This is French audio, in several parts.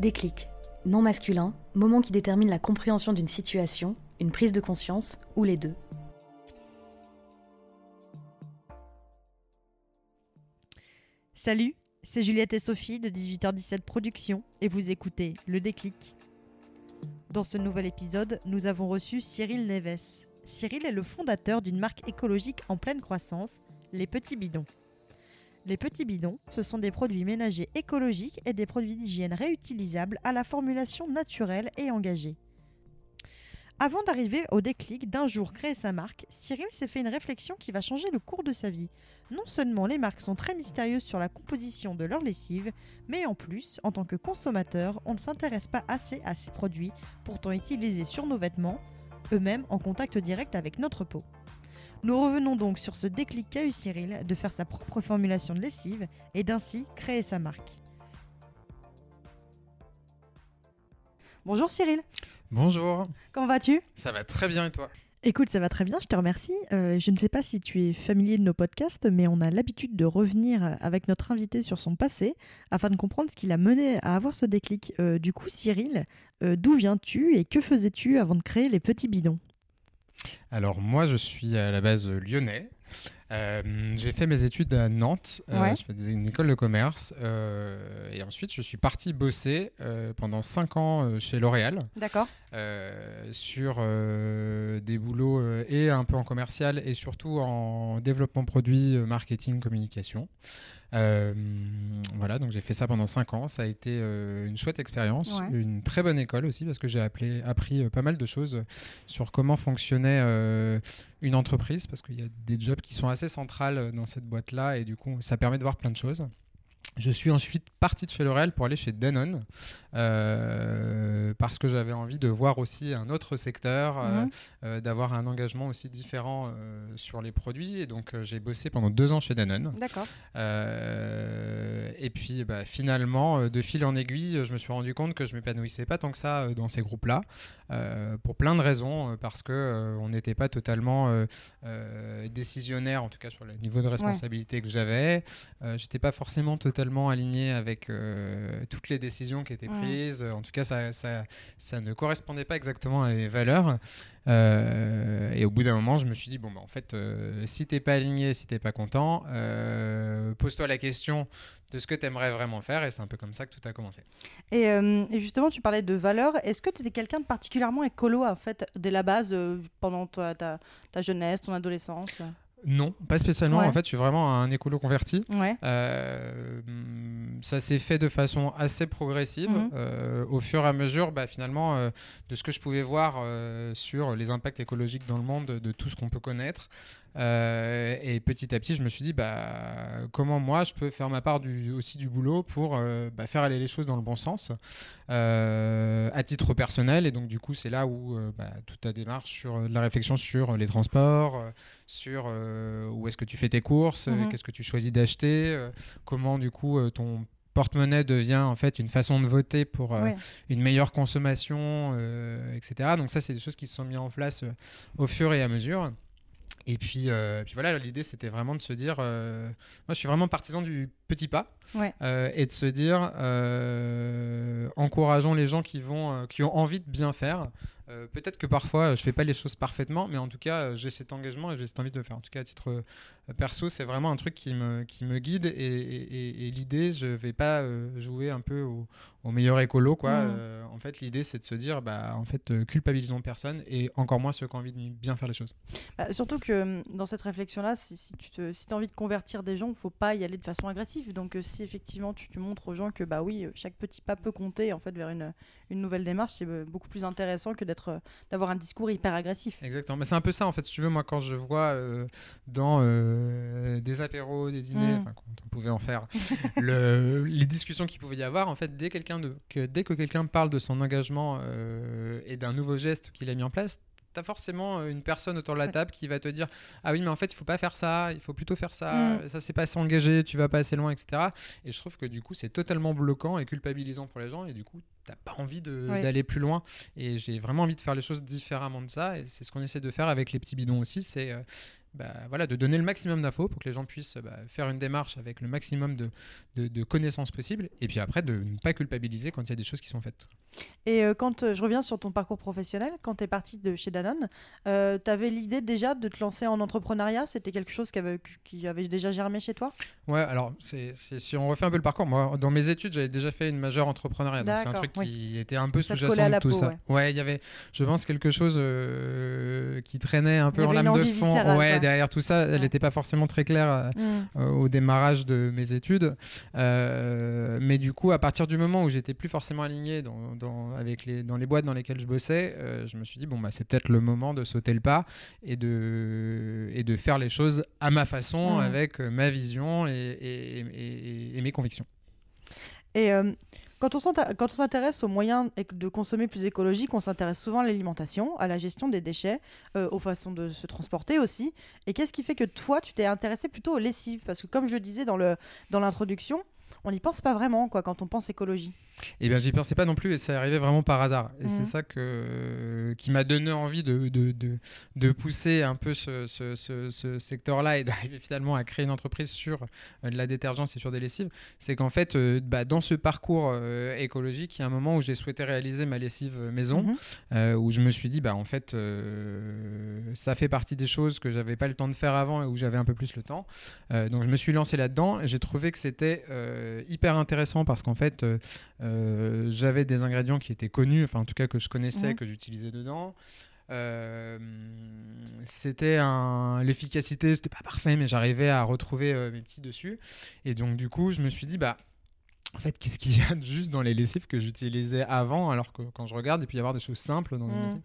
Déclic. Non masculin, moment qui détermine la compréhension d'une situation, une prise de conscience ou les deux. Salut, c'est Juliette et Sophie de 18h17 Productions et vous écoutez Le Déclic. Dans ce nouvel épisode, nous avons reçu Cyril Neves. Cyril est le fondateur d'une marque écologique en pleine croissance, Les Petits Bidons. Les petits bidons, ce sont des produits ménagers écologiques et des produits d'hygiène réutilisables à la formulation naturelle et engagée. Avant d'arriver au déclic d'un jour créer sa marque, Cyril s'est fait une réflexion qui va changer le cours de sa vie. Non seulement les marques sont très mystérieuses sur la composition de leur lessive, mais en plus, en tant que consommateur, on ne s'intéresse pas assez à ces produits, pourtant utilisés sur nos vêtements, eux-mêmes en contact direct avec notre peau. Nous revenons donc sur ce déclic qu'a eu Cyril de faire sa propre formulation de lessive et d'ainsi créer sa marque. Bonjour Cyril, Bonjour, comment vas-tu? Ça va très bien et toi? Écoute, ça va très bien, je te remercie. Euh, je ne sais pas si tu es familier de nos podcasts, mais on a l'habitude de revenir avec notre invité sur son passé afin de comprendre ce qui l'a mené à avoir ce déclic. Euh, du coup, Cyril, euh, d'où viens-tu et que faisais-tu avant de créer les petits bidons? Alors moi je suis à la base lyonnais. Euh, j'ai fait mes études à Nantes, Euh, Ouais. je fais des- une école de commerce euh, et ensuite je suis parti bosser pendant 5 ans chez L'Oréal D'accord. sur des boulots et un peu en commercial et surtout en développement produit, marketing, communication. Voilà, donc j'ai fait ça pendant 5 ans. Ça a été une chouette expérience, Ouais. une très bonne école aussi parce que j'ai appris pas mal de choses sur comment fonctionnait une entreprise parce qu'il y a des jobs qui sont assez centrales euh, dans cette boîte-là et du coup ça permet de voir plein de choses. Je suis ensuite parti de chez L'Oréal pour aller chez Danone euh, parce que j'avais envie de voir aussi un autre secteur, euh, Mhm. euh, d'avoir un engagement aussi différent euh, sur les produits. Et donc j'ai bossé pendant deux ans chez Danone. D'accord. Et puis bah, finalement, de fil en aiguille, je me suis rendu compte que je m'épanouissais pas tant que ça dans ces groupes-là, pour plein de raisons, parce que on n'était pas totalement décisionnaire, en tout cas sur le niveau de responsabilité que j'avais. J'étais pas forcément totalement aligné avec euh, toutes les décisions qui étaient Ouais. prises. En tout cas, ça, ça, ça ne correspondait pas exactement à mes valeurs. Euh, et au bout d'un moment, je me suis dit bon, bah, en fait, euh, si t'es pas aligné, si t'es pas content, euh, pose-toi la question de ce que tu aimerais vraiment faire. Et c'est un peu comme ça que tout a commencé. Et, et justement, tu parlais de valeurs. Est-ce que tu étais quelqu'un de particulièrement écolo, en fait, dès la base, pendant ta jeunesse, ton adolescence? Non, pas spécialement. Ouais. En fait, je suis vraiment un écolo converti. Ouais. Euh, ça s'est fait de façon assez progressive. Mhm. Euh, au fur et à mesure, bah, finalement, euh, de ce que je pouvais voir sur les impacts écologiques dans le monde, de, de tout ce qu'on peut connaître. Euh, et petit à petit, je me suis dit, bah, comment moi, je peux faire ma part du, aussi du boulot pour euh, bah, faire aller les choses dans le bon sens euh, à titre personnel. Et donc, du coup, c'est là où bah, toute ta démarche sur de la réflexion sur les transports, sur où est-ce que tu fais tes courses, Mhm. qu'est-ce que tu choisis d'acheter, comment du coup ton porte-monnaie devient en fait une façon de voter pour euh, Ouais. une meilleure consommation, euh, etc. Donc ça, c'est des choses qui se sont mises en place euh, au fur et à mesure. Et puis, euh, puis voilà, l'idée c'était vraiment de se dire, euh, moi je suis vraiment partisan du petit pas, Ouais. euh, et de se dire, encourageons les gens qui vont, qui ont envie de bien faire. Euh, Peut-être que parfois euh, je fais pas les choses parfaitement, mais en tout cas euh, j'ai cet engagement et j'ai cette envie de le faire. En tout cas à titre euh, perso, c'est vraiment un truc qui me, qui me guide et, et- et- et l'idée, je vais pas euh, jouer un peu au, au meilleur écolo quoi. Euh, en fait, l'idée c'est de se dire, bah en fait culpabilisons personne et encore moins ceux qui ont envie de bien faire les choses. Bah, surtout que dans cette réflexion-là, si, si tu te, si as envie de convertir des gens, il faut pas y aller de façon agressive. Donc si effectivement tu, tu montres aux gens que bah oui, chaque petit pas peut compter en fait vers une, une nouvelle démarche, c'est euh, beaucoup plus intéressant que d'être d'être, d'avoir un discours hyper agressif. Exactement. Mais c'est un peu ça, en fait, si tu veux, moi, quand je vois dans des apéros, des dîners, mm. quand on pouvait en faire, le, les discussions qu'il pouvait y avoir, en fait, dès, quelqu'un de, que, dès que quelqu'un parle de son engagement et d'un nouveau geste qu'il a mis en place, tu as forcément une personne autour de la table qui va te dire Ah oui, mais en fait, il faut pas faire ça, il faut plutôt faire ça, mm. ça c'est pas s'engager, tu vas pas assez loin, etc. Et je trouve que du coup, c'est totalement bloquant et culpabilisant pour les gens, et du coup, t'as pas envie d'aller plus loin. Et j'ai vraiment envie de faire les choses différemment de ça, et c'est ce qu'on essaie de faire avec les petits bidons aussi c'est euh, bah, voilà, de donner le maximum d'infos pour que les gens puissent bah, faire une démarche avec le maximum de, de, connaissances possibles, et puis après de ne pas culpabiliser quand il y a des choses qui sont faites. Et euh, quand euh, je reviens sur ton parcours professionnel, quand tu es parti de chez Danone, euh, tu avais l'idée déjà de te lancer en entrepreneuriat? C'était quelque chose qui avait, qui avait déjà germé chez toi? Ouais, alors c'est, si on refait un peu le parcours, moi dans mes études j'avais déjà fait une majeure entrepreneuriat, donc c'est un truc qui était un peu sous-jacent de tout ça. Ouais, il y avait, je pense, quelque chose qui traînait un peu en lame de fond. Ouais, derrière tout ça, elle n'était pas forcément très claire euh, mm. euh, au démarrage de mes études. Euh, mais du coup, à partir du moment où j'étais plus forcément aligné dans, avec les, dans les boîtes dans lesquelles je bossais, je me suis dit, bon, bah, c'est peut-être le moment de sauter le pas et de, et de faire les choses à ma façon, mm. avec ma vision et, et, et mes convictions. Et quand on s'intéresse aux moyens de consommer plus écologique, on s'intéresse souvent à l'alimentation, à la gestion des déchets, euh, aux façons de se transporter aussi. Et qu'est-ce qui fait que toi, tu t'es intéressé plutôt aux lessives? Parce que comme je disais dans l'introduction, on n'y pense pas vraiment quoi quand on pense écologie. Eh bien, j'y pensais pas non plus et ça arrivait vraiment par hasard. Et c'est mhm. ça que, qui m'a donné envie de, de, de, pousser un peu ce, ce, ce, secteur-là et d'arriver finalement à créer une entreprise sur euh, de la détergence et sur des lessives. C'est qu'en fait, euh, bah, dans ce parcours euh, écologique, il y a un moment où j'ai souhaité réaliser ma lessive maison, mhm. où je me suis dit, bah, en fait, ça fait partie des choses que j'avais pas le temps de faire avant et où j'avais un peu plus le temps. donc, je me suis lancé là-dedans et j'ai trouvé que c'était hyper intéressant parce qu'en fait, euh, j'avais des ingrédients qui étaient connus, enfin en tout cas que je connaissais, que j'utilisais dedans. Euh, c'était un l'efficacité c'était pas parfait mais j'arrivais à retrouver euh, mes petits dessus et donc du coup je me suis dit bah en fait, qu'est-ce qu'il y a juste dans les lessives que j'utilisais avant, alors que quand je regarde, il peut y avoir des choses simples dans les mmh. lessives.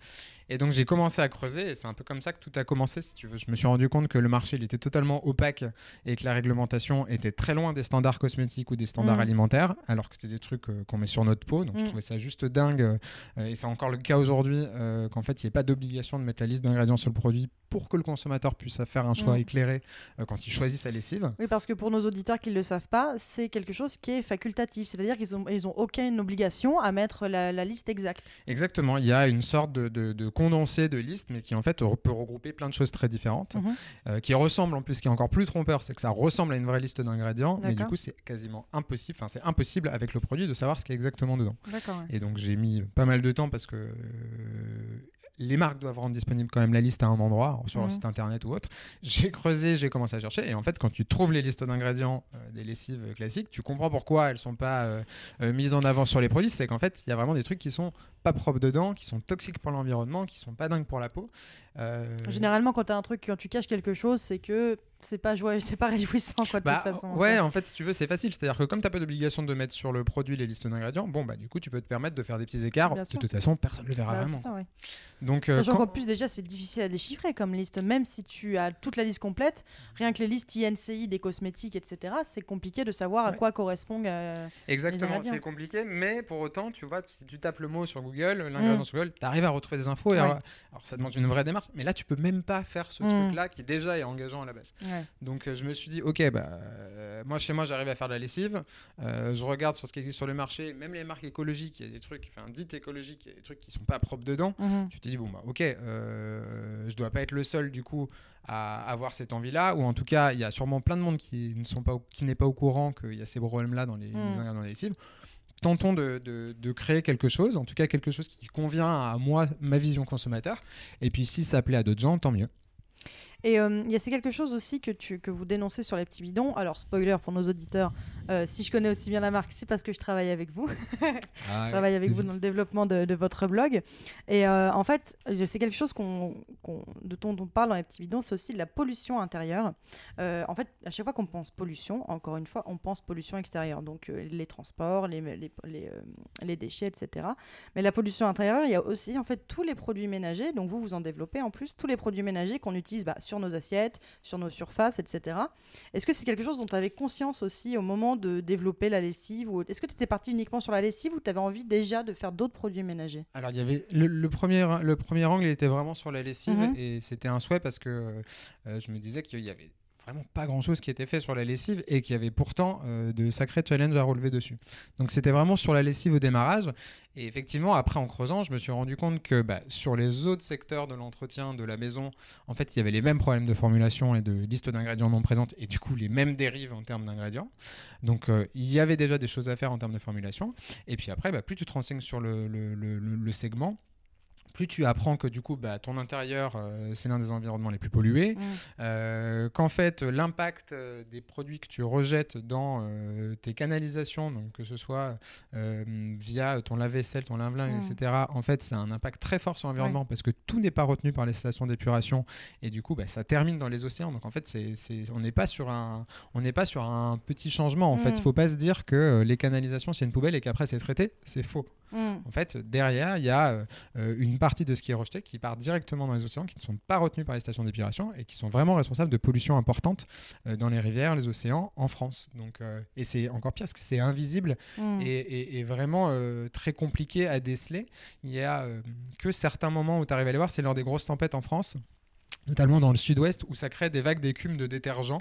Et donc j'ai commencé à creuser et c'est un peu comme ça que tout a commencé, si tu veux. Je me suis rendu compte que le marché il était totalement opaque et que la réglementation était très loin des standards cosmétiques ou des standards mm. alimentaires, alors que c'est des trucs euh, qu'on met sur notre peau. Donc je mm. trouvais ça juste dingue euh, et c'est encore le cas aujourd'hui euh, qu'en fait il n'y ait pas d'obligation de mettre la liste d'ingrédients sur le produit pour que le consommateur puisse faire un choix mm. éclairé quand il choisit sa lessive. Oui, parce que pour nos auditeurs qui ne le savent pas, c'est quelque chose qui est facultatif, c'est-à-dire qu'ils n'ont ils ont aucune obligation à mettre la, liste exacte. Exactement, il y a une sorte de, de condensé de listes, mais qui en fait peut regrouper plein de choses très différentes, mhm. euh, qui ressemblent en plus, qui est encore plus trompeur, c'est que ça ressemble à une vraie liste d'ingrédients, mais du coup c'est quasiment impossible, enfin c'est impossible avec le produit de savoir ce qu'il y a exactement dedans. Et donc j'ai mis pas mal de temps parce que les marques doivent rendre disponible quand même la liste à un endroit, sur leur mhm. site internet ou autre. J'ai creusé, j'ai commencé à chercher. Et en fait, quand tu trouves les listes d'ingrédients euh, des lessives classiques, tu comprends pourquoi elles sont pas euh, euh, mises en avant sur les produits. C'est qu'en fait, il y a vraiment des trucs qui sont pas propres dedans, qui sont toxiques pour l'environnement, qui sont pas dingues pour la peau. Généralement, quand tu as un truc, quand tu caches quelque chose, c'est que c'est pas joyeux, c'est pas réjouissant quoi, de toute bah, façon. Ouais, en fait, si tu veux, c'est facile. C'est-à-dire que comme t'as pas d'obligation de mettre sur le produit les listes d'ingrédients, bon bah du coup, tu peux te permettre de faire des petits écarts. de toute façon, personne le verra bah, vraiment. Ça, Donc, euh, Sachant qu'en plus déjà, c'est difficile à déchiffrer comme liste. Même si tu as toute la liste complète, rien que les listes INCI des cosmétiques, etc., c'est compliqué de savoir à quoi correspondent. Euh, Exactement, c'est compliqué, mais pour autant, tu vois, si tu tapes le mot sur Google, l'ingrédient mm. sur Google, tu arrives à retrouver des infos. Et alors, ça demande une vraie démarche, mais là, tu peux même pas faire ce mm. truc-là qui déjà est engageant à la base. Donc, euh, je me suis dit, ok, bah, euh, moi chez moi j'arrive à faire de la lessive. Euh, je regarde sur ce qui existe sur le marché, même les marques écologiques, il y a des trucs, enfin dites écologiques, il y a des trucs qui sont pas propres dedans. Mhm. Tu te dis, bon, bah, ok, euh, je dois pas être le seul du coup à avoir cette envie-là, ou en tout cas, il y a sûrement plein de monde qui ne sont pas, qui n'est pas au courant qu'il y a ces problèmes-là dans les, mhm. dans les lessives tentons de, créer quelque chose, en tout cas quelque chose qui convient à moi, ma vision consommateur. Et puis si ça plaît à d'autres gens, tant mieux. Et euh, il y a c'est quelque chose aussi que, tu, que vous dénoncez sur les petits bidons. Alors, spoiler pour nos auditeurs, euh, si je connais aussi bien la marque, c'est parce que je travaille avec vous. Ah, je travaille avec vous dans le développement de, de votre blog. Et euh, en fait, c'est quelque chose qu'on, qu'on- de dont on parle dans les petits bidons, c'est aussi de la pollution intérieure. Euh, en fait, à chaque fois qu'on pense pollution, encore une fois, on pense pollution extérieure. Donc, euh, les transports, les, les, les, euh, les déchets, etc. Mais la pollution intérieure, il y a aussi en fait tous les produits ménagers. Donc, vous, vous en développez en plus, tous les produits ménagers qu'on utilise bah, sur nos assiettes, sur nos surfaces, etc. Est-ce que c'est quelque chose dont tu avais conscience aussi au moment de développer la lessive ou Est-ce que tu étais parti uniquement sur la lessive ou tu avais envie déjà de faire d'autres produits ménagers? Alors, il y avait le, le premier, le premier angle il était vraiment sur la lessive Mhm. et c'était un souhait parce que euh, je me disais qu'il y avait vraiment pas grand chose qui était fait sur la lessive et qu'il y avait pourtant euh, de sacrés challenges à relever dessus. Donc, c'était vraiment sur la lessive au démarrage. Et effectivement, après en creusant, je me suis rendu compte que bah, sur les autres secteurs de l'entretien de la maison, en fait, il y avait les mêmes problèmes de formulation et de liste d'ingrédients non présentes et du coup les mêmes dérives en termes d'ingrédients. Donc, euh, il y avait déjà des choses à faire en termes de formulation. Et puis après, bah, plus tu te renseignes sur le segment, plus tu apprends que du coup, bah, ton intérieur, euh, c'est l'un des environnements les plus pollués, euh, qu'en fait, l'impact euh, des produits que tu rejettes dans tes canalisations, donc que ce soit via ton lave-vaisselle, ton lave-lingue, Mm. etc., en fait, c'est un impact très fort sur l'environnement parce que tout n'est pas retenu par les stations d'épuration et du coup, bah, ça termine dans les océans. Donc en fait, c'est, c'est- on n'est pas sur un, on n'est pas sur un petit changement. En fait, Mm. il faut pas se dire que les canalisations c'est une poubelle et qu'après c'est traité. C'est faux. Mm. En fait, derrière, il y a euh, une partie de ce qui est rejeté qui part directement dans les océans, qui ne sont pas retenus par les stations d'épuration et qui sont vraiment responsables de pollution importante euh, dans les rivières, les océans, en France. Donc, euh, et c'est encore pire parce que c'est invisible Mm. et, et- et vraiment euh, très compliqué à déceler. Il y a que certains moments où tu arrives à les voir, c'est lors des grosses tempêtes en France. Notamment dans le sud-ouest où ça crée des vagues d'écume de détergent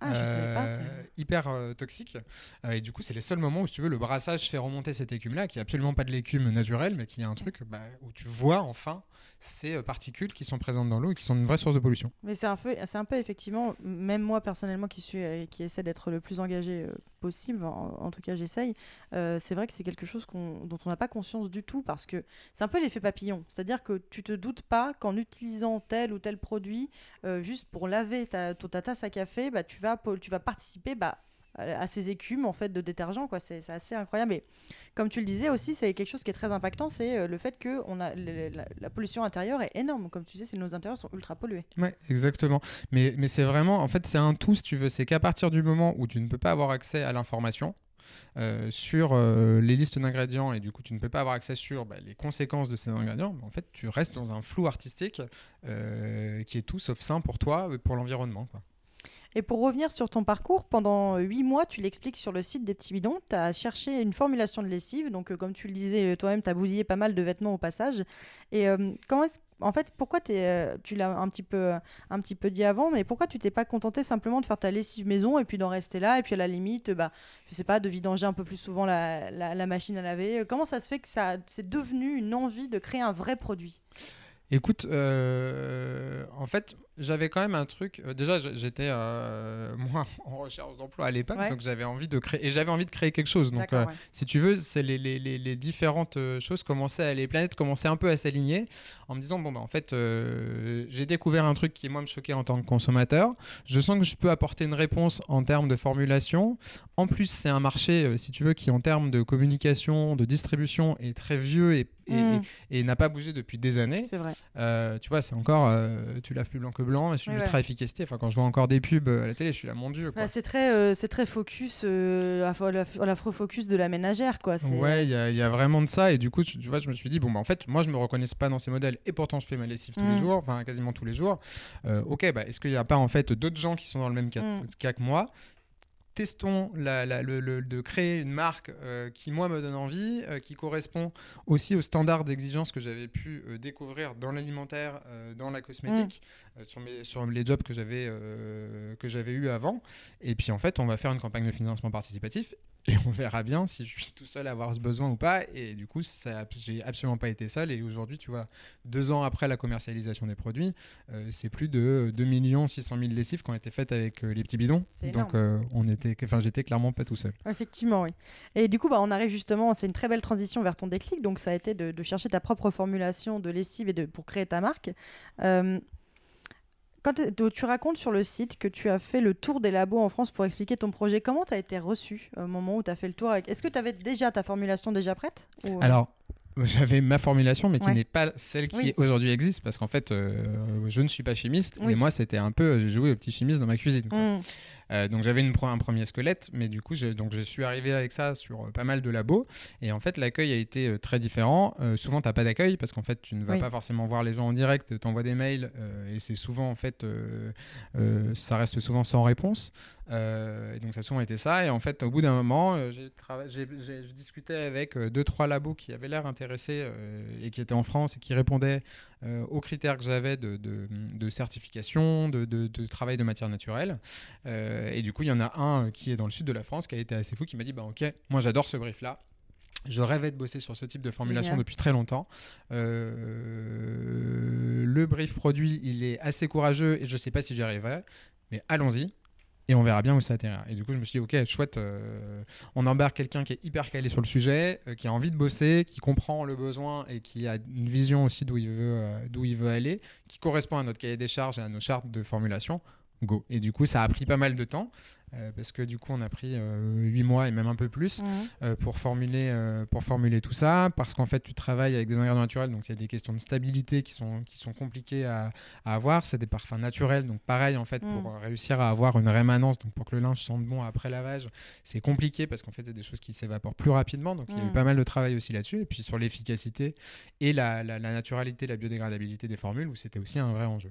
Ah, je savais pas. euh, ça. hyper euh, toxique. Euh, et du coup, c'est les seuls moments où, si tu veux, le brassage fait remonter cette écume-là, qui est absolument pas de l'écume naturelle, mais qui est un truc bah, où tu vois enfin ces particules qui sont présentes dans l'eau et qui sont une vraie source de pollution. Mais c'est un peu, c'est un peu effectivement, même moi personnellement qui suis, qui essaie d'être le plus engagé possible, en, en tout cas j'essaye. euh, c'est vrai que c'est quelque chose dont on n'a pas conscience du tout parce que c'est un peu l'effet papillon. C'est-à-dire que tu te doutes pas qu'en utilisant tel ou tel produit, euh, juste pour laver ta, ta, ta tasse à café, bah tu vas, tu vas participer, bah à ces écumes en fait de détergent quoi c'est assez incroyable et comme tu le disais aussi c'est quelque chose qui est très impactant c'est euh, le fait que a la, pollution intérieure est énorme comme tu c'est nos intérieurs sont ultra pollués Ouais, exactement. Mais, c'est vraiment, en fait, c'est un tout, si tu veux. C'est qu'à partir du moment où tu ne peux pas avoir accès à l'information, euh, sur euh, les listes d'ingrédients et du coup tu ne peux pas avoir accès sur bah, les conséquences de ces ingrédients, en fait tu restes dans un flou artistique qui est tout sauf sain pour toi et pour l'environnement. Et pour revenir sur ton parcours, pendant 8 mois, tu l'expliques sur le site des petits bidons, tu as cherché une formulation de lessive. Donc, euh, comme tu le disais euh, toi-même, tu as bousillé pas mal de vêtements au passage. Et euh, est-ce- en fait, pourquoi euh, tu l'as un petit, peu, un petit peu dit avant, mais pourquoi tu t'es pas contenté simplement de faire ta lessive maison et puis d'en rester là? Et puis à la limite, bah, je sais pas, de vidanger un peu plus souvent la, la- machine à laver. Comment ça se fait que ça, c'est devenu une envie de créer un vrai produit? Écoute, en fait, j'avais quand même un truc. euh, déjà, j'étais euh, moi en recherche d'emploi à l'époque, Ouais. donc j'avais envie de créer et j'avais envie de créer quelque chose. Donc, euh, ouais. si tu veux, c'est les, les- les- les différentes choses commençaient, à- les planètes commençaient un peu à s'aligner en me disant bon bah en fait, euh, j'ai découvert un truc qui moi me choquait en tant que consommateur. Je sens que je peux apporter une réponse en termes de formulation. En plus, c'est un marché, euh, si tu veux, qui en termes de communication, de distribution est très vieux et, et- Mm. et- et n'a pas bougé depuis des années. C'est vrai. Euh, tu vois, c'est encore, euh, tu laves plus blanc que blanc, et c'est Ouais, ultra ouais. efficacité. Enfin, quand je vois encore des pubs à la télé, je suis là, mon dieu. Bah, c'est très, euh, c'est très focus, euh, à la, à la focus de la ménagère, quoi. C'est- Ouais, il y, a- il y a vraiment de ça. Et du coup, tu, tu vois, je me suis dit, bon, bah, en fait, moi, je me reconnais pas dans ces modèles. Et pourtant, je fais ma lessive tous les Mm. jours, enfin, quasiment tous les jours. Ok, bah, est-ce qu'il n'y a pas, en fait, d'autres gens qui sont dans le même cas, Mm. cas que moi Testons la- la- le, le- de créer une marque euh, qui, moi, me donne envie, euh, qui correspond aussi aux standards d'exigence que j'avais pu euh, découvrir dans l'alimentaire, dans la cosmétique, euh, sur, mes, sur les jobs que j'avais que j'avais eu avant. Et puis, en fait, on va faire une campagne de financement participatif et on verra bien si je suis tout seul à avoir ce besoin ou pas. Et du coup, ça, j'ai absolument pas été seul. Et aujourd'hui, tu vois, deux ans après la commercialisation des produits, euh, c'est plus de 2 600 000 lessives qui ont été faites avec euh, les petits bidons. Donc, euh, on était, enfin, j'étais clairement pas tout seul. Effectivement, oui. Et du coup, bah, on arrive justement, c'est une très belle transition vers ton déclic. Donc, ça a été de, de chercher ta propre formulation de lessive et de, pour créer ta marque. Euh, quand tu racontes sur le site que tu as fait le tour des labos en France pour expliquer ton projet, comment tu as été reçu au moment où tu as fait le tour avec... Est-ce que tu avais déjà ta formulation déjà prête ou- Alors, j'avais ma formulation, mais qui Ouais. n'est pas celle qui Oui. aujourd'hui existe, parce qu'en fait, euh, je ne suis pas chimiste, Oui. et moi, c'était un peu, joué au petit chimiste dans ma cuisine. quoi. Mm. Euh, donc j'avais un premier squelette, mais du coup, je, donc je suis arrivé avec ça sur euh, pas mal de labos. Et en fait, l'accueil a été euh, très différent. Euh, souvent, tu n'as pas d'accueil parce qu'en fait, tu ne vas Oui. pas forcément voir les gens en direct, tu envoies des mails euh, et c'est souvent, en fait, ça reste souvent sans réponse. Euh, et donc ça a souvent été ça. Et en fait, au bout d'un moment, euh, j'ai je discutais avec euh, deux, trois labos qui avaient l'air intéressés et qui étaient en France et qui répondaient aux critères que j'avais de, de- de certification, de, travail de matière naturelle. Et du coup, il y en a un qui est dans le sud de la France qui a été assez fou, qui m'a dit bah, Ok, moi j'adore ce brief-là. Je rêvais de bosser sur ce type de formulation Génial. depuis très longtemps. Le brief produit, il est assez courageux et je ne sais pas si j'y arriverai, mais allons-y et on verra bien où ça atterrira. Et du coup, je me suis dit, ok, chouette, euh, on embarque quelqu'un qui est hyper calé sur le sujet, euh, qui a envie de bosser, qui comprend le besoin et qui a une vision aussi d'où il, euh, d'où il veut aller, qui correspond à notre cahier des charges et à nos chartes de formulation. Go. Et du coup, ça a pris pas mal de temps, euh, parce que du coup, on a pris euh, 8 mois et même un peu plus euh, pour, formuler, euh, pour formuler tout ça, parce qu'en fait, tu travailles avec des ingrédients naturels, donc il y a des questions de stabilité qui sont, qui sont compliquées à, à avoir. C'est des parfums naturels, donc pareil, en fait, pour Mm. réussir à avoir une rémanence, donc pour que le linge sente bon après lavage, c'est compliqué parce qu'en fait, c'est des choses qui s'évaporent plus rapidement, donc il y a eu Mm. pas mal de travail aussi là-dessus, et puis sur l'efficacité et la, la, la naturalité, la biodégradabilité des formules, où c'était aussi un vrai enjeu.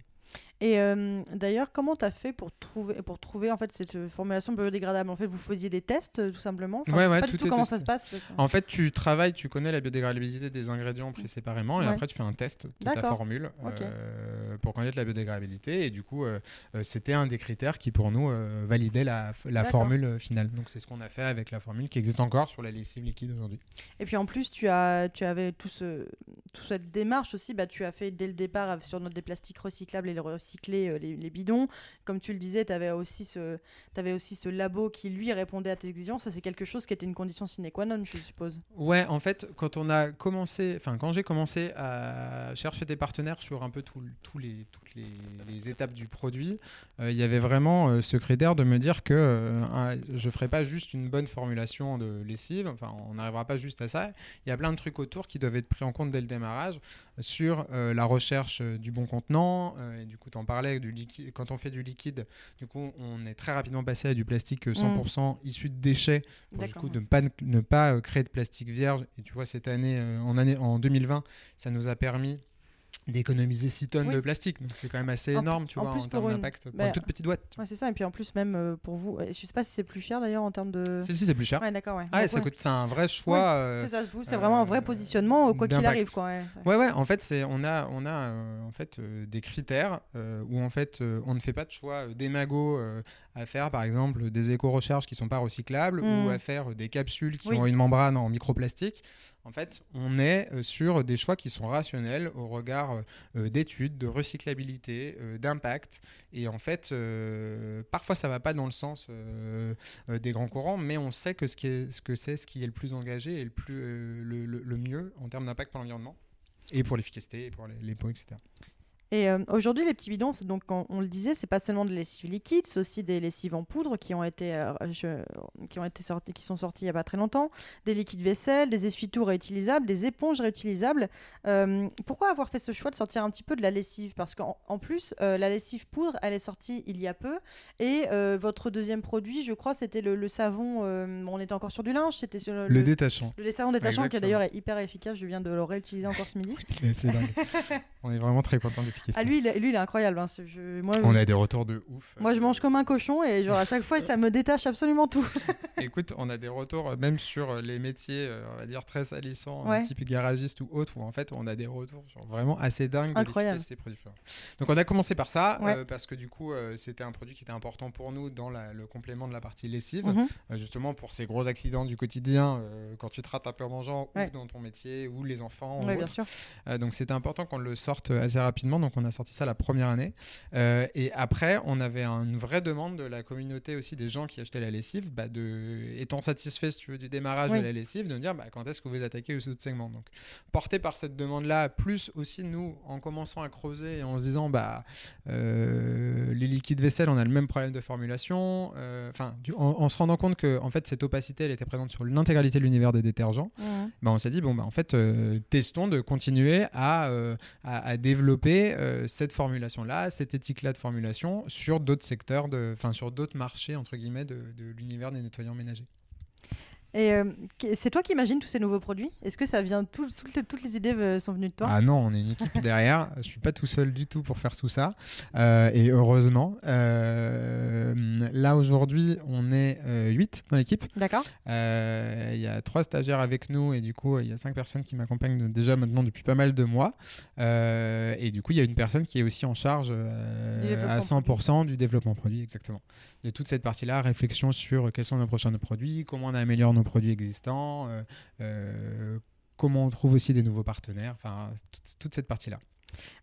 Et euh, d'ailleurs, comment tu as fait pour trouver, pour trouver en fait, cette euh, formulation biodégradable? En fait, vous faisiez des tests euh, tout simplement? Enfin, Ouais, je sais ouais, pas du tout tout est comment testé. ça se passe. En fait, tu travailles, tu connais la biodégradabilité des ingrédients pris séparément, et Ouais. après tu fais un test de ta formule euh, pour connaître la biodégradabilité. Et du coup, euh, c'était un des critères qui pour nous validait la, formule finale. Donc c'est ce qu'on a fait avec la formule qui existe encore sur la lessive liquide aujourd'hui. Et puis en plus, tu, as, tu avais tout ce, toute cette démarche aussi. Bah, tu as fait dès le départ sur notre des plastiques recyclables et les euh, les, bidons. Comme tu le disais, tu avais, aussi ce- aussi ce labo qui lui répondait à tes exigences. Ça, c'est quelque chose qui était une condition sine qua non, je suppose. Ouais, en fait, quand on a commencé, enfin quand j'ai commencé à chercher des partenaires sur un peu tout- les, toutes les, étapes du produit, euh, il y avait vraiment euh, ce critère de me dire que je ferai pas juste une bonne formulation de lessive, enfin on n'arrivera pas juste à ça. Il y a plein de trucs autour qui doivent être pris en compte dès le démarrage sur euh, la recherche euh, du bon contenant. euh, et du coup, tu en parlais, du liquide, quand on fait du liquide, du coup, on est très rapidement passé à du plastique euh, 100% issu de déchets pour du coup de ne pas, ne pas créer de plastique vierge. Et tu vois, cette année, en, année, en 2020, ça nous a permis d'économiser 6 tonnes Oui. de plastique. Donc c'est quand même assez En- énorme, tu en vois, plus, en pour termes une- d'impact pour bah, une toute petite boîte. Ouais, c'est ça. Et puis en plus, même euh, pour vous, je sais pas si c'est plus cher d'ailleurs en termes de. Si, si, c'est plus cher. Ouais, d'accord, ouais. Ah, ouais, ça coûte, c'est un vrai choix. euh, C'est ça, vous, c'est euh, vraiment un vrai positionnement, quoi qu'il arrive, quoi. ouais. Ouais, ouais, en fait, c'est, on a, on a euh, en fait, des critères où en fait, on ne fait pas de choix d'émago à faire, par exemple, des éco-recharges qui sont pas recyclables ou à faire des capsules qui Oui. ont une membrane en microplastique. En fait, on est sur des choix qui sont rationnels au regard euh, euh, d'études, de recyclabilité, euh, d'impact. Et en fait, parfois, ça va pas dans le sens des grands courants, mais on sait que ce, que c'est ce qui est le plus engagé et le mieux en termes d'impact pour l'environnement et pour l'efficacité et pour les, les pots, etc. Et euh, aujourd'hui, les petits bidons, donc, on, on le disait, c'est pas seulement de lessive liquide, c'est aussi des lessives en poudre qui ont été, euh, je- qui ont été sortis, qui sont sortis il y a pas très longtemps, des liquides vaisselle, des essuie-tout réutilisables, des éponges réutilisables. Euh, pourquoi avoir fait ce choix de sortir un petit peu de la lessive? Parce qu'en en plus, euh, la lessive poudre, elle est sortie il y a peu, et votre deuxième produit, je crois, c'était le, le savon. on était encore sur du linge, c'était sur le, Le le- détachant. le savon détachant qui d'ailleurs est hyper efficace. Je viens de le réutiliser encore ce midi. C'est dingue. On est vraiment très content Ah lui, il est, lui, il est incroyable. hein. C'est- je- moi, On a des retours de ouf. moi, je mange comme un cochon et genre à chaque fois, ça me détache absolument tout. Écoute, on a des retours euh, même sur euh, les métiers, euh, on va dire très salissants, Ouais. type garagiste ou autre, où en fait on a des retours vraiment assez dingues Incroyable. des produits. Donc on a commencé par ça Ouais. euh, parce que du coup euh, c'était un produit qui était important pour nous dans la- le complément de la partie lessive, Mhm. euh, justement pour ces gros accidents du quotidien euh, quand tu te rates un peu en mangeant Ouais. ou dans ton métier ou les enfants. ou Ouais, bien sûr. Euh, donc c'était important qu'on le sorte assez rapidement. Donc donc on a sorti ça la première année. Euh, et après, on avait une vraie demande de la communauté aussi, des gens qui achetaient la lessive, bah, de, étant satisfait si tu veux, du démarrage de la lessive, de nous dire bah, quand est-ce que vous attaquez aux autres segments. Donc, porté par cette demande-là, plus aussi nous, en commençant à creuser et en se disant, bah, euh, les liquides vaisselle, on a le même problème de formulation, euh, enfin, en, se rendant compte que en fait, cette opacité, elle était présente sur l'intégralité de l'univers des détergents, bah, on s'est dit, bon, bah, en fait, testons de continuer à, à, développer cette formulation-là, cette éthique-là de formulation sur d'autres secteurs, enfin sur d'autres marchés entre guillemets de l'univers des nettoyants ménagers. Et euh, c'est toi qui imagines tous ces nouveaux produits? Est-ce que ça vient tout, toutes les idées euh, sont venues de toi? Ah non, on est une équipe derrière. Je suis pas tout seul du tout pour faire tout ça. Euh, et heureusement, là aujourd'hui, on est 8 dans l'équipe. D'accord. Il y a trois stagiaires avec nous et du coup, il y a cinq personnes qui m'accompagnent déjà maintenant depuis pas mal de mois. et du coup, il y a une personne qui est aussi en charge à 100% du développement produit, exactement. De toute cette partie-là, réflexion sur quels sont nos prochains produits, comment on améliore nos produits existants, euh, euh, comment on trouve aussi des nouveaux partenaires, enfin toute cette partie-là.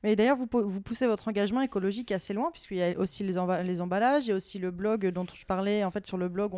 Mais d'ailleurs, vous, vous, poussez votre engagement écologique assez loin, puisqu'il y a aussi les, emballages, il y a aussi le blog dont je parlais. En fait, sur le blog,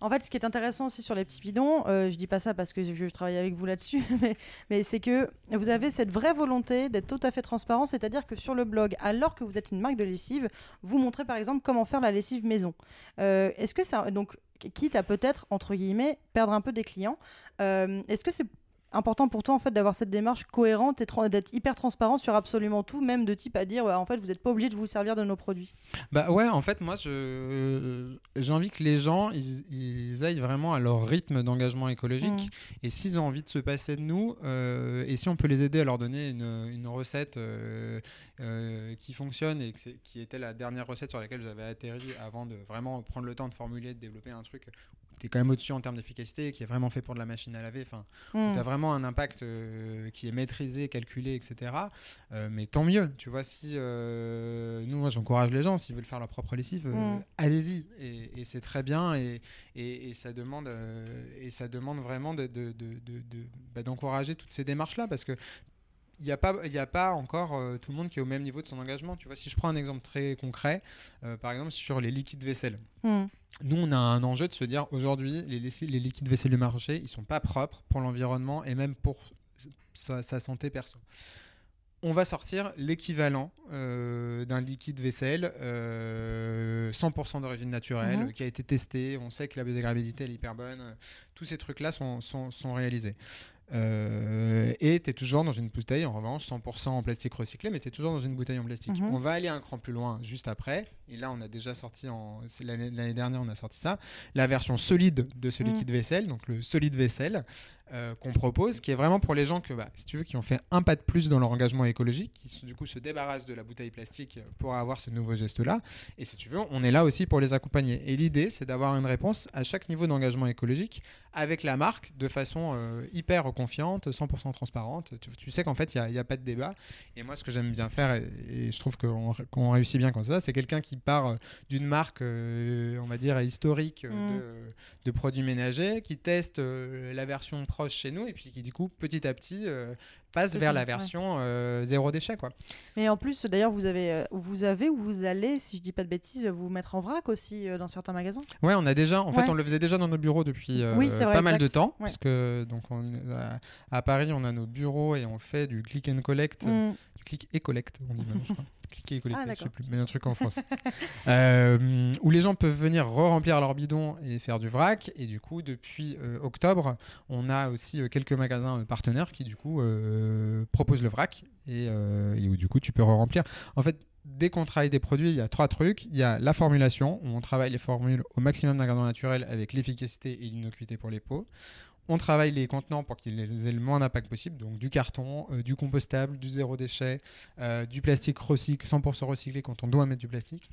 en fait, ce qui est intéressant aussi sur les petits bidons, euh, je dis pas ça parce que je, travaille avec vous là-dessus, mais, mais c'est que vous avez cette vraie volonté d'être tout à fait transparent, c'est-à-dire que sur le blog, alors que vous êtes une marque de lessive, vous montrez par exemple comment faire la lessive maison. Euh, est-ce que ça. Donc, quitte à peut-être, entre guillemets, perdre un peu des clients, euh, est-ce que c'est important pour toi en fait d'avoir cette démarche cohérente et d'être hyper transparent sur absolument tout, même de type à dire en fait vous n'êtes pas obligé de vous servir de nos produits. Bah ouais, en fait moi je j'ai envie que les gens ils, aillent vraiment à leur rythme d'engagement écologique mmh. et s'ils ont envie de se passer de nous euh, et si on peut les aider à leur donner une, une recette euh, euh, qui fonctionne et qui était la dernière recette sur laquelle j'avais atterri avant de vraiment prendre le temps de formuler, de développer un truc tu es quand même au-dessus en termes d'efficacité, qui est vraiment fait pour de la machine à laver, enfin, mmh. tu as vraiment un impact euh, qui est maîtrisé, calculé, etc. Euh, mais tant mieux, tu vois, si euh, nous, moi j'encourage les gens, s'ils veulent faire leur propre lessive, mmh. allez-y, et, c'est très bien, et, et, ça demande, et ça demande vraiment d'encourager de, de, bah, toutes ces démarches-là, parce que il n'y a, pas, a pas encore tout le monde qui est au même niveau de son engagement. Tu vois, si je prends un exemple très concret, par exemple sur les liquides vaisselle. Mmh. Nous, on a un enjeu de se dire aujourd'hui, les, les, liquides vaisselle du marché, ils sont pas propres pour l'environnement et même pour sa, santé perso. On va sortir l'équivalent euh, d'un liquide vaisselle 100% euh, d'origine naturelle mhm. qui a été testé. On sait que la biodégradabilité est hyper bonne. Tous ces trucs-là sont, sont, sont réalisés. Euh, et tu es toujours dans une bouteille, en revanche, 100% en plastique recyclé, mais tu es toujours dans une bouteille en plastique. Mhm. On va aller un cran plus loin juste après. Et là, on a déjà sorti, l'année dernière, on a sorti ça, la version solide de ce mhm. liquide vaisselle, donc le solide vaisselle, euh, qu'on propose, qui est vraiment pour les gens que, bah, si tu veux, qui ont fait un pas de plus dans leur engagement écologique, qui du coup se débarrassent de la bouteille plastique pour avoir ce nouveau geste-là. Et si tu veux, on est là aussi pour les accompagner. Et l'idée, c'est d'avoir une réponse à chaque niveau d'engagement écologique avec la marque de façon euh, hyper confiante, 100% transparente. Tu, sais qu'en fait, il n'y a, pas de débat. Et moi, ce que j'aime bien faire, et, je trouve qu'on réussit bien comme ça, c'est quelqu'un qui part euh, d'une marque, on va dire, historique mm. de, de, produits ménagers, qui teste la version proche chez nous et puis qui du coup petit à petit euh, passe vers la version euh, zéro déchet quoi. Mais en plus d'ailleurs vous avez euh, vous avez ou vous allez si je dis pas de bêtises vous mettre en vrac aussi dans certains magasins? Ouais on a déjà en fait on le faisait déjà dans nos bureaux depuis pas mal de temps parce que donc on, à, Paris on a nos bureaux et on fait du click and collect mm. du click et collect on dit même je crois. Cliquer et coller, ah, je sais plus, mais un truc en France. euh, où les gens peuvent venir re-remplir leur bidon et faire du vrac. Et du coup, depuis euh, octobre, on a aussi euh, quelques magasins partenaires qui du coup proposent le vrac et, et, où du coup tu peux re-remplir. En fait, dès qu'on travaille des produits, il y a trois trucs. Il y a la formulation, où on travaille les formules au maximum d'ingrédients naturels avec l'efficacité et l'innocuité pour les peaux. On travaille les contenants pour qu'ils aient le moins d'impact possible, donc du carton, euh, du compostable, du zéro déchet, euh, du plastique recyclé, 100% recyclé quand on doit mettre du plastique.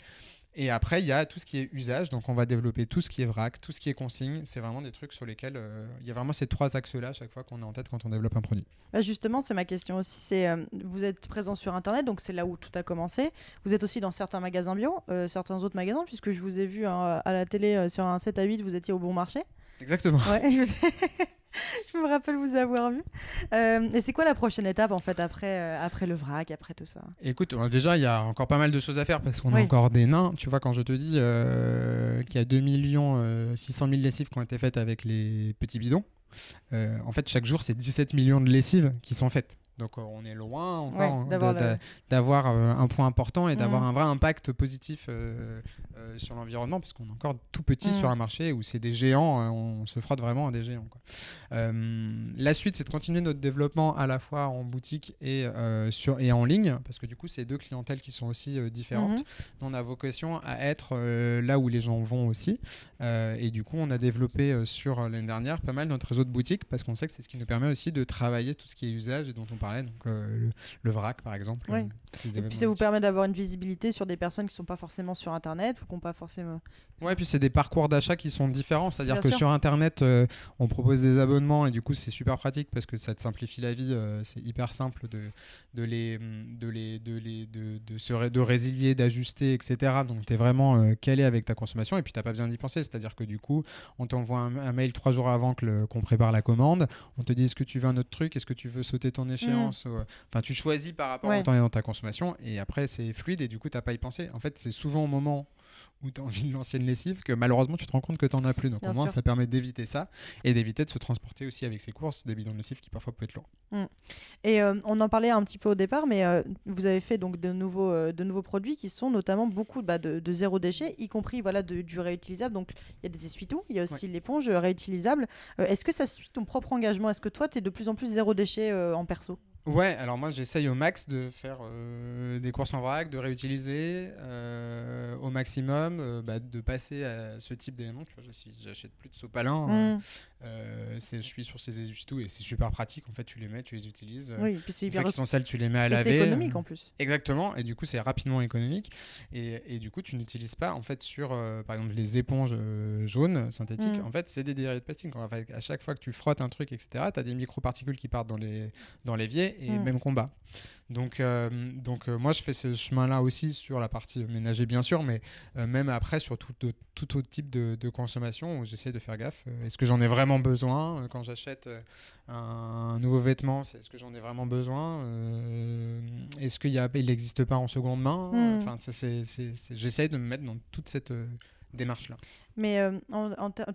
Et après, il y a tout ce qui est usage, donc on va développer tout ce qui est vrac, tout ce qui est consigne. C'est vraiment des trucs sur lesquels euh, il y a vraiment ces trois axes-là à chaque fois qu'on a en tête quand on développe un produit. Bah, justement, c'est ma question aussi. C'est vous êtes présent sur Internet, donc c'est là où tout a commencé. Vous êtes aussi dans certains magasins bio, certains autres magasins, puisque je vous ai vu hein, à la télé sur un 7 à 8, vous étiez au bon marché. Exactement. Ouais, je, me rappelle vous avoir vu. Euh, et c'est quoi la prochaine étape en fait après, euh, après le vrac, après tout ça? Écoute, euh, déjà il y a encore pas mal de choses à faire parce qu'on a encore des nains. Tu vois, quand je te dis qu'il y a 2 millions 600 000 lessives qui ont été faites avec les petits bidons, en fait chaque jour c'est 17 millions de lessives qui sont faites. Donc euh, on est loin encore d'avoir un point important et d'avoir mmh. un vrai impact positif euh, euh, sur l'environnement parce qu'on est encore tout petit mmh. sur un marché où c'est des géants, on se frotte vraiment à des géants. la suite, c'est de continuer notre développement à la fois en boutique et, sur, et en ligne parce que du coup, c'est deux clientèles qui sont aussi différentes. Mmh. On a vocation à être là où les gens vont aussi. et du coup, on a développé sur l'année dernière pas mal notre réseau de boutiques parce qu'on sait que c'est ce qui nous permet aussi de travailler tout ce qui est usage et dont on parle donc euh, le, vrac par exemple. Euh, et puis ça vous permet d'avoir une visibilité sur des personnes qui sont pas forcément sur Internet ou qui n'ont pas forcément. Ouais, puis c'est des parcours d'achat qui sont différents, c'est-à-dire que sur Internet, euh, on propose des abonnements et du coup c'est super pratique parce que ça te simplifie la vie, c'est hyper simple de, de les de les de les de, de, se de résilier, d'ajuster, etc. Donc tu es vraiment calé avec ta consommation et puis t'as pas besoin d'y penser, c'est-à-dire que du coup on t'envoie un, mail trois jours avant que qu'on prépare la commande, on te dit est-ce que tu veux un autre truc, est-ce que tu veux sauter ton échéance? Mm. Enfin, tu choisis par rapport au temps et dans ta consommation et après c'est fluide et du coup t'as pas y penser. En fait, c'est souvent au moment où tu as envie de lancer une lessive que malheureusement tu te rends compte que tu n'en as plus. Donc au moins ça permet d'éviter ça et d'éviter de se transporter aussi avec ses courses des bidons de lessive qui parfois peuvent être lourds. Mm. Et euh, on en parlait un petit peu au départ, mais euh, vous avez fait donc de nouveaux, euh, de nouveaux produits qui sont notamment beaucoup bah, de, zéro déchet, y compris voilà, de, du réutilisable. Donc il y a des essuie-tout, il y a aussi l'éponge réutilisable. Est-ce que ça suit ton propre engagement? Est-ce que toi tu es de plus en plus zéro déchet en perso? Ouais, alors moi j'essaye au max de faire euh, des courses en vrac, de réutiliser euh, au maximum, euh, bah, de passer à ce type d'éléments. J'achète plus de sopalin. Hein. Euh, je suis sur ces tout et c'est super pratique. En fait, tu les mets, tu les utilises. Oui, puis c'est hyper. sont sales, tu les mets à laver. C'est économique en plus. Exactement. Et du coup, c'est rapidement économique. Et, et, du coup, tu n'utilises pas, en fait, sur euh, par exemple les éponges euh, jaunes synthétiques. Mm. En fait, c'est des dérivés de plastique. En fait, à chaque fois que tu frottes un truc, etc., tu as des microparticules qui partent dans les dans l'évier et mm. même combat. Donc, euh, donc euh, moi, je fais ce chemin-là aussi sur la partie ménager, bien sûr, mais euh, même après, sur tout, tout autre type de, consommation, où j'essaie de faire gaffe. Est-ce que j'en ai vraiment besoin Quand j'achète un, nouveau vêtement, est-ce que j'en ai vraiment besoin Est-ce qu'il n'existe pas en seconde main? Hmm. Enfin, j'essaie de me mettre dans toute cette démarche-là. Mais euh,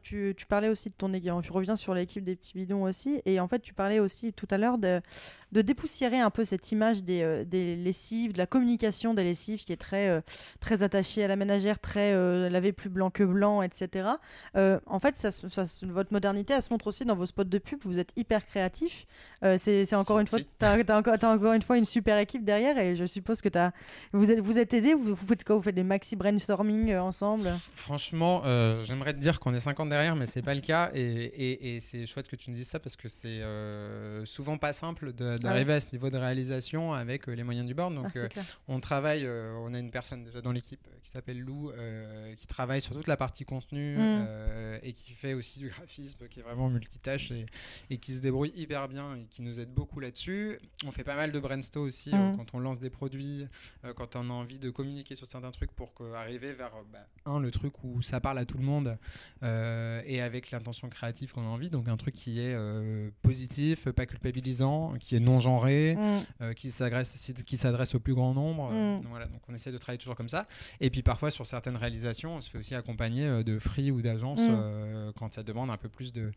tu, tu, parlais aussi de ton équipe. Je reviens sur l'équipe des petits bidons aussi. Et en fait, tu parlais aussi tout à l'heure de, de, dépoussiérer un peu cette image des, euh, des, lessives, de la communication des lessives qui est très, euh, très attachée à la ménagère, très laver plus blanc que blanc, etc. en fait, ça, votre modernité, elle se montre aussi dans vos spots de pub. Vous êtes hyper créatif. C'est encore une fois, tu as, encore, encore une fois une super équipe derrière. Et je suppose que as, vous êtes, vous êtes aidé. Vous, vous, faites quoi? Vous faites des maxi brainstorming ensemble? Franchement, euh, j'aimerais te dire qu'on est 50 derrière, mais c'est pas le cas. Et, c'est chouette que tu nous dises ça parce que c'est euh, souvent pas simple d'arriver à ce niveau de réalisation avec euh, les moyens du board. Donc, ah, on travaille, on a une personne déjà dans l'équipe qui s'appelle Lou, qui travaille sur toute la partie contenu mm. et qui fait aussi du graphisme, qui est vraiment multitâche et, et, qui se débrouille hyper bien et qui nous aide beaucoup là-dessus. On fait pas mal de brainstorm aussi mm. quand on lance des produits, quand on a envie de communiquer sur certains trucs pour arriver vers bah, un le truc où ça parle à tout le monde euh, et avec l'intention créative qu'on a envie. Donc un truc qui est euh, positif, pas culpabilisant, qui est non genré, mm. euh, qui s'adresse qui s'adresse au plus grand nombre. Mm. donc, voilà, donc on essaie de travailler toujours comme ça. Et puis parfois sur certaines réalisations, on se fait aussi accompagner de free ou d'agences mm. quand ça demande un peu plus de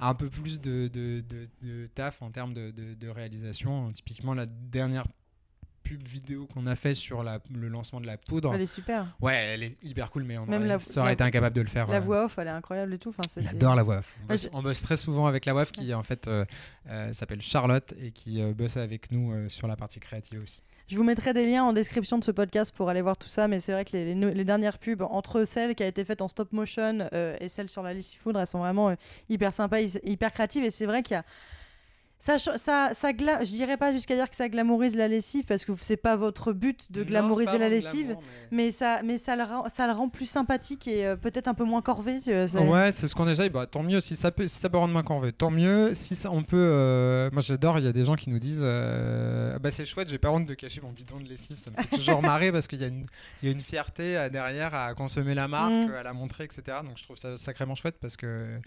un peu plus de, de, de, taf en termes de, réalisation. Typiquement, la dernière pub vidéo qu'on a fait sur la, le lancement de la poudre. Elle est super. Ouais, elle est hyper cool, mais on Même aurait, été incapable de le faire. La euh. voix off, elle est incroyable et tout. Enfin, J'adore la voix off. On, bosse, très souvent avec la voix off qui en fait euh, euh, s'appelle Charlotte et qui bosse avec nous sur la partie créative aussi. Je vous mettrai des liens en description de ce podcast pour aller voir tout ça, mais c'est vrai que les, les, dernières pubs, entre celles qui a été faite en stop motion et celles sur la liste foudre, elles sont vraiment hyper sympas, hyper créatives, et c'est vrai qu'il y a Ça, ça, ça gla... je dirais pas jusqu'à dire que ça glamourise la lessive parce que c'est pas votre but de glamouriser la lessive, mais... ça, mais ça le rend, ça le rend plus sympathique et euh, peut-être un peu moins corvé. ouais, c'est ce qu'on essaye. Bah, tant mieux si ça peut, si ça peut rendre moins corvé. Tant mieux si ça, on peut. Euh, moi, j'adore. Il y a des gens qui nous disent, euh, bah c'est chouette. J'ai pas honte de cacher mon bidon de lessive. Ça me fait toujours marrer parce qu'il y a une, il y a une fierté derrière à consommer la marque, mm. à la montrer, etc. Donc je trouve ça sacrément chouette parce que.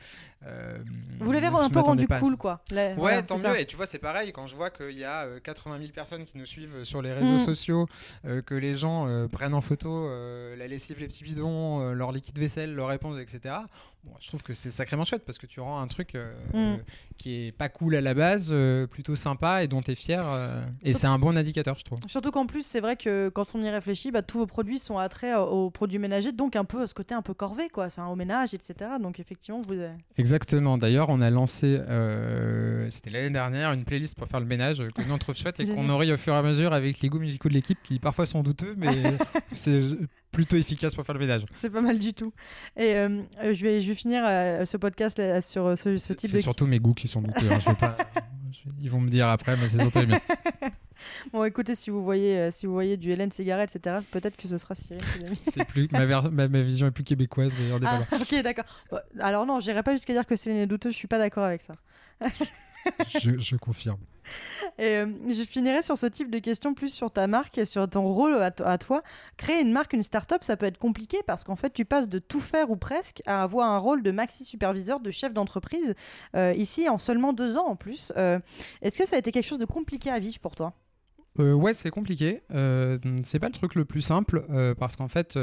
Vous l'avez un peu rendu cool, quoi. ouais, tant et tu vois, c'est pareil, quand je vois qu'il y a 80 euh, 000 personnes qui nous suivent sur les réseaux mm. sociaux, euh, que les gens euh, prennent en photo la lessive, les petits bidons, leur liquide vaisselle, leur réponse, etc je trouve que c'est sacrément chouette parce que tu rends un truc euh, mm. qui est pas cool à la base, euh, plutôt sympa et dont tu es fier. Euh, et c'est un bon indicateur, je trouve. Surtout qu'en plus, c'est vrai que quand on y réfléchit, bah, tous vos produits sont attraits aux produits ménagers, donc un peu ce côté un peu corvé, quoi. C'est un au ménage, etc. Donc effectivement, vous. Exactement. D'ailleurs, on a lancé, c'était l'année dernière, une playlist pour faire le ménage que nous on trouve chouette et qu'on nourrit au fur et à mesure avec les goûts musicaux de l'équipe qui parfois sont douteux, mais c'est plutôt efficace pour faire le ménage. C'est pas mal du tout. Et je vais, je vais finir euh, ce podcast sur euh, ce, ce type de. C'est surtout mes goûts qui sont douteux. Hein, ils vont me dire après, mais c'est surtout bien. bon, écoutez, si vous voyez, euh, si vous voyez du Hélène Cigarette, etc., peut-être que ce sera Cyril c'est plus ma, ma, vision est plus québécoise, d'ailleurs. Ah, ok, d'accord. alors non, j'irai pas jusqu'à dire que Céline est douteuse. Je suis pas d'accord avec ça. je, confirme. Et euh, je finirai sur ce type de questions plus sur ta marque et sur ton rôle à, toi. Créer une marque, une start-up, ça peut être compliqué parce qu'en fait, tu passes de tout faire ou presque à avoir un rôle de maxi superviseur, de chef d'entreprise, euh, ici en seulement deux ans en plus. Euh, est-ce que ça a été quelque chose de compliqué à vivre pour toi? Euh, ouais, c'est compliqué. Euh, c'est pas le truc le plus simple euh, parce qu'en fait,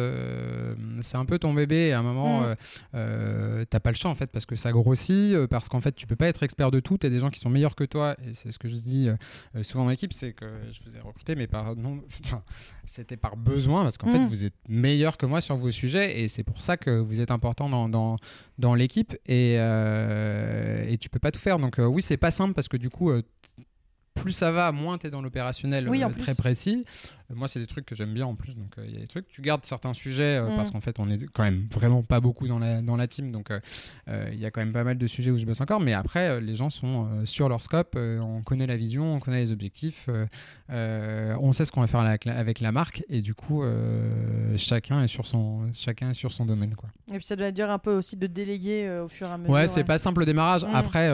c'est un peu ton bébé et à un moment, mm. t'as pas le choix en fait parce que ça grossit, parce qu'en fait, tu peux pas être expert de tout. T'as des gens qui sont meilleurs que toi et c'est ce que je dis souvent dans l'équipe, c'est que je vous ai recruté, mais par non, c'était par besoin parce qu'en fait, mm. vous êtes meilleur que moi sur vos sujets et c'est pour ça que vous êtes important dans, dans, dans l'équipe et, et tu peux pas tout faire. Donc oui, c'est pas simple parce que du coup plus ça va, moins tu es dans l'opérationnel euh, très précis. Euh, moi, c'est des trucs que j'aime bien en plus. Donc, euh, il y a des trucs. Tu gardes certains sujets mm. parce qu'en fait, on est quand même vraiment pas beaucoup dans la, dans la team. Donc, il y a quand même pas mal de sujets où je bosse encore. Mais après, les gens sont sur leur scope. on connaît la vision, on connaît les objectifs. on sait ce qu'on va faire avec la, marque. Et du coup, chacun, est sur son, chacun est sur son domaine. Quoi. Et puis, ça doit dire un peu aussi de déléguer au fur et à mesure. Ouais, c'est pas simple le démarrage. Mm. Après,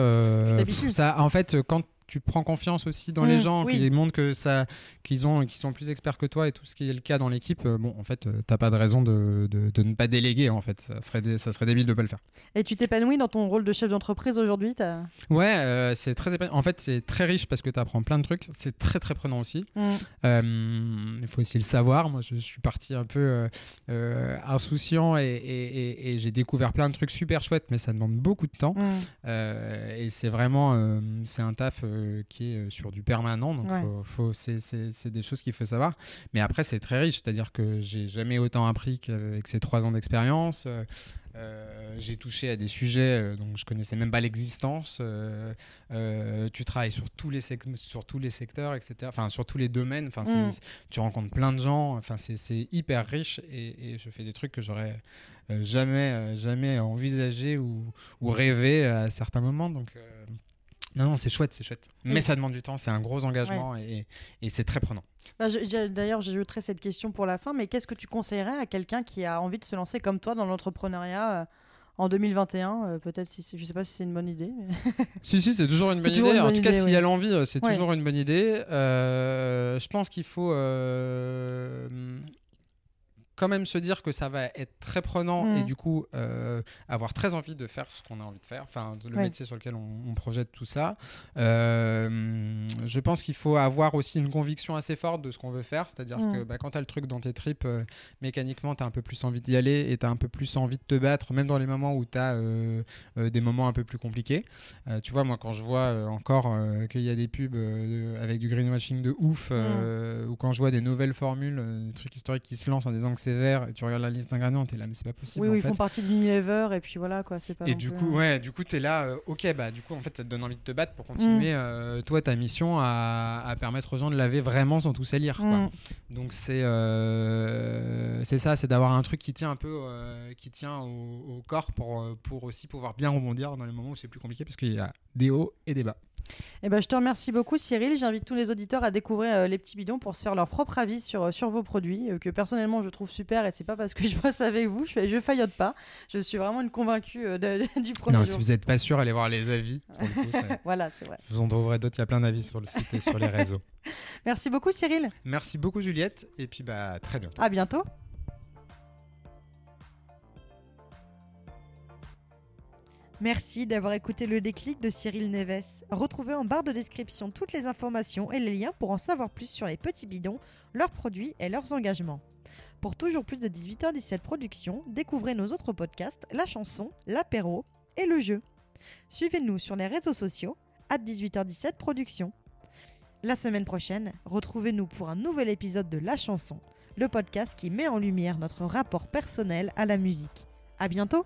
ça, en fait, quand tu prends confiance aussi dans les mmh, gens, qui montrent que ça, qu'ils ont, qu'ils sont plus experts que toi et tout ce qui est le cas dans l'équipe. Euh, bon, en fait, euh, t'as pas de raison de, de, ne pas déléguer. En fait, ça serait, ça serait débile de pas le faire. Et tu t'épanouis dans ton rôle de chef d'entreprise aujourd'hui as... Ouais, euh, c'est très En fait, c'est très riche parce que tu apprends plein de trucs. C'est très très prenant aussi. Mmh. Il faut aussi le savoir. Moi, je suis parti un peu insouciant et, et, et, j'ai découvert plein de trucs super chouettes, mais ça demande beaucoup de temps. Mmh. et c'est vraiment, c'est un taf euh, qui est euh, sur du permanent. Donc, faut, c'est des choses qu'il faut savoir. Mais après, c'est très riche. C'est-à-dire que j'ai jamais autant appris qu'avec ces trois ans d'expérience. Euh, j'ai touché à des sujets dont je connaissais même pas l'existence. tu travailles sur tous les sur tous les secteurs, etc. Enfin, sur tous les domaines. Enfin, mm. tu rencontres plein de gens. Enfin, c'est hyper riche et, et, je fais des trucs que j'aurais jamais jamais envisagé ou, ou, rêvé à certains moments. Donc non, non, c'est chouette, c'est chouette. Mais ça demande du temps, c'est un gros engagement et, et c'est très prenant. Bah, D'ailleurs, j'ajouterai cette question pour la fin, mais qu'est-ce que tu conseillerais à quelqu'un qui a envie de se lancer comme toi dans l'entrepreneuriat euh, en 2021 euh, Peut-être, si je sais pas si c'est une bonne idée. si, si, c'est toujours une bonne idée. en tout cas, s'il y a l'envie, euh, c'est toujours une bonne idée. je pense qu'il faut quand même se dire que ça va être très prenant et mm. du coup euh, avoir très envie de faire ce qu'on a envie de faire, enfin le métier sur lequel on, projette tout ça. Euh, je pense qu'il faut avoir aussi une conviction assez forte de ce qu'on veut faire, c'est-à-dire mm. que bah, quand tu as le truc dans tes tripes, euh, mécaniquement tu as un peu plus envie d'y aller et tu as un peu plus envie de te battre, même dans les moments où tu as des moments un peu plus compliqués. tu vois, moi quand je vois encore qu'il y a des pubs avec du greenwashing de ouf, mm. ou quand je vois des nouvelles formules, des trucs historiques qui se lancent en disant que vert, et tu regardes la liste d'ingrédients, t'es là, mais c'est pas possible. Oui, oui, ils fait. font partie de l'Unilever et puis voilà quoi, c'est pas. Et du coup, euh, ouais, du coup, t'es là, euh, ok, bah, du coup, en fait, ça te donne envie de te battre pour continuer, Mm. euh, toi, ta mission à, à permettre aux gens de laver vraiment sans tout salir, quoi. mm. Donc, c'est euh, c'est ça, c'est d'avoir un truc qui tient un peu, qui tient au, au corps pour, pour aussi pouvoir bien rebondir dans les moments où c'est plus compliqué parce qu'il y a des hauts et des bas. Eh ben, je te remercie beaucoup, Cyril. J'invite tous les auditeurs à découvrir les petits bidons pour se faire leur propre avis sur, sur vos produits, que personnellement je trouve super. Et c'est pas parce que je bosse avec vous, je, je faillote pas. Je suis vraiment une convaincue euh, de- du premier Non, jour. si vous n'êtes pas sûr, allez voir les avis. Pour le coup, ça- Voilà, c'est vrai. vous en trouverez d'autres, il y a plein d'avis sur le site et sur les réseaux. Merci beaucoup, Cyril. Merci beaucoup, Juliette, et puis bah, à très bientôt. À bientôt. Merci d'avoir écouté le déclic de Cyril Neves. Retrouvez en barre de description toutes les informations et les liens pour en savoir plus sur les petits bidons, leurs produits et leurs engagements. Pour toujours plus de 18h17 Productions, découvrez nos autres podcasts, la chanson, l'apéro et le jeu. Suivez-nous sur les réseaux sociaux, à 18h17 Productions. La semaine prochaine, retrouvez-nous pour un nouvel épisode de La chanson, le podcast qui met en lumière notre rapport personnel à la musique. À bientôt!